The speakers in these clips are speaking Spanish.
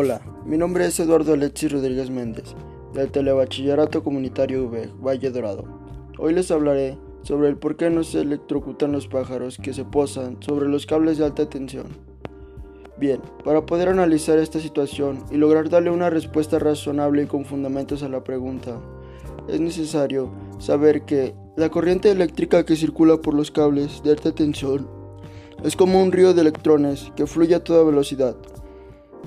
Hola, mi nombre es Eduardo Alexis Rodríguez Méndez, del Telebachillerato Comunitario V, Valle Dorado. Hoy les hablaré sobre el por qué no se electrocutan los pájaros que se posan sobre los cables de alta tensión. Bien, para poder analizar esta situación y lograr darle una respuesta razonable y con fundamentos a la pregunta, es necesario saber que la corriente eléctrica que circula por los cables de alta tensión es como un río de electrones que fluye a toda velocidad.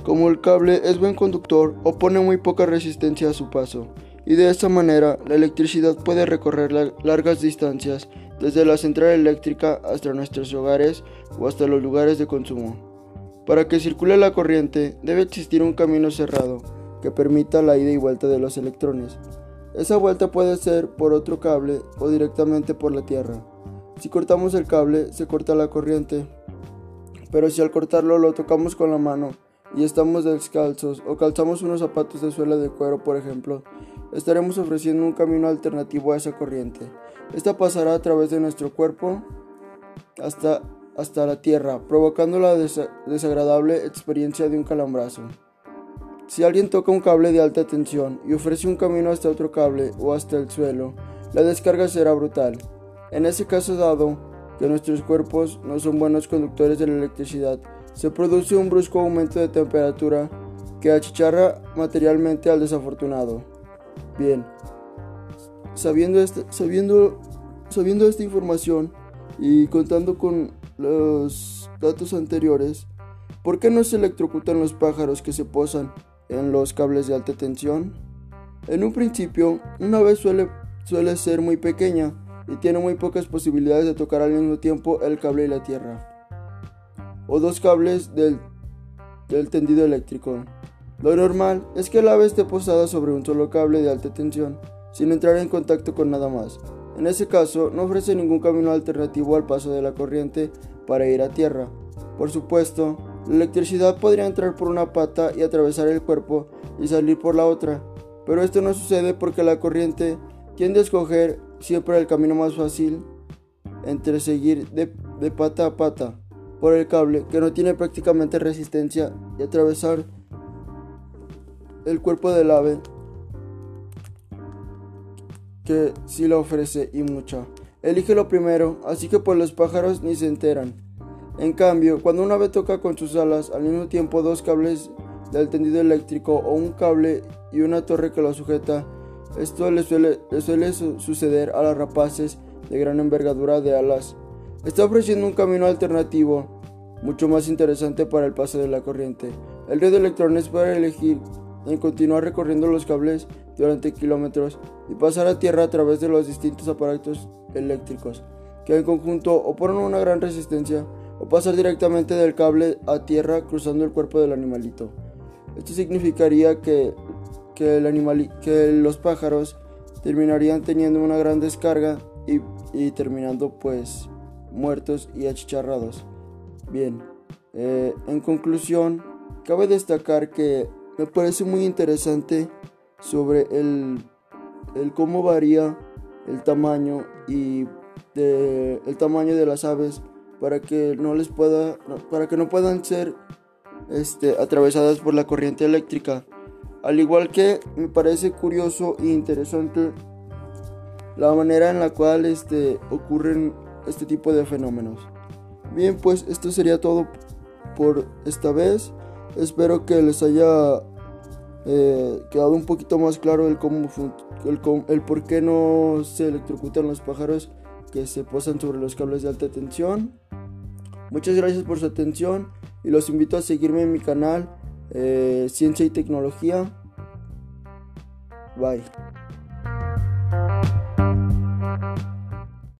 Como el cable es buen conductor, opone muy poca resistencia a su paso, y de esta manera la electricidad puede recorrer largas distancias desde la central eléctrica hasta nuestros hogares o hasta los lugares de consumo. Para que circule la corriente debe existir un camino cerrado que permita la ida y vuelta de los electrones. Esa vuelta puede ser por otro cable o directamente por la Tierra. Si cortamos el cable, se corta la corriente. Pero si al cortarlo lo tocamos con la mano y estamos descalzos o calzamos unos zapatos de suela de cuero, por ejemplo, estaremos ofreciendo un camino alternativo a esa corriente. Esta pasará a través de nuestro cuerpo hasta, hasta la tierra, provocando la desagradable experiencia de un calambrazo. Si alguien toca un cable de alta tensión y ofrece un camino hasta otro cable o hasta el suelo, la descarga será brutal. En ese caso dado que nuestros cuerpos no son buenos conductores de la electricidad, se produce un brusco aumento de temperatura que achicharra materialmente al desafortunado. Bien, sabiendo esta, sabiendo, sabiendo esta información y contando con los datos anteriores, ¿por qué no se electrocutan los pájaros que se posan en los cables de alta tensión? En un principio, una vez suele, suele ser muy pequeña, y tiene muy pocas posibilidades de tocar al mismo tiempo el cable y la tierra. O dos cables del, del tendido eléctrico. Lo normal es que el ave esté posada sobre un solo cable de alta tensión, sin entrar en contacto con nada más. En ese caso, no ofrece ningún camino alternativo al paso de la corriente para ir a tierra. Por supuesto, la electricidad podría entrar por una pata y atravesar el cuerpo y salir por la otra, pero esto no sucede porque la corriente tiende a escoger siempre el camino más fácil entre seguir de, pata a pata por el cable que no tiene prácticamente resistencia y atravesar el cuerpo del ave que sí la ofrece y mucha. Elige lo primero, así que pues los pájaros ni se enteran. En cambio, cuando un ave toca con sus alas al mismo tiempo dos cables del tendido eléctrico o un cable y una torre que lo sujeta, esto le suele, suele suceder a las rapaces de gran envergadura de alas. Está ofreciendo un camino alternativo, mucho más interesante para el paso de la corriente. El río de electrones puede elegir en continuar recorriendo los cables durante kilómetros y pasar a tierra a través de los distintos aparatos eléctricos, que en conjunto oponen una gran resistencia, o pasar directamente del cable a tierra cruzando el cuerpo del animalito. Esto significaría que que, el que los pájaros terminarían teniendo una gran descarga y, terminando pues muertos y achicharrados. Bien, eh, en conclusión, cabe destacar que me parece muy interesante sobre el, el cómo varía el tamaño y de, el tamaño de las aves para que no les pueda para que no puedan ser este, atravesadas por la corriente eléctrica al igual que me parece curioso e interesante la manera en la cual este, ocurren este tipo de fenómenos. Bien, pues esto sería todo por esta vez. Espero que les haya eh, quedado un poquito más claro el, cómo, el, el por qué no se electrocutan los pájaros que se posan sobre los cables de alta tensión. Muchas gracias por su atención y los invito a seguirme en mi canal eh, ciencia y tecnología. Bye.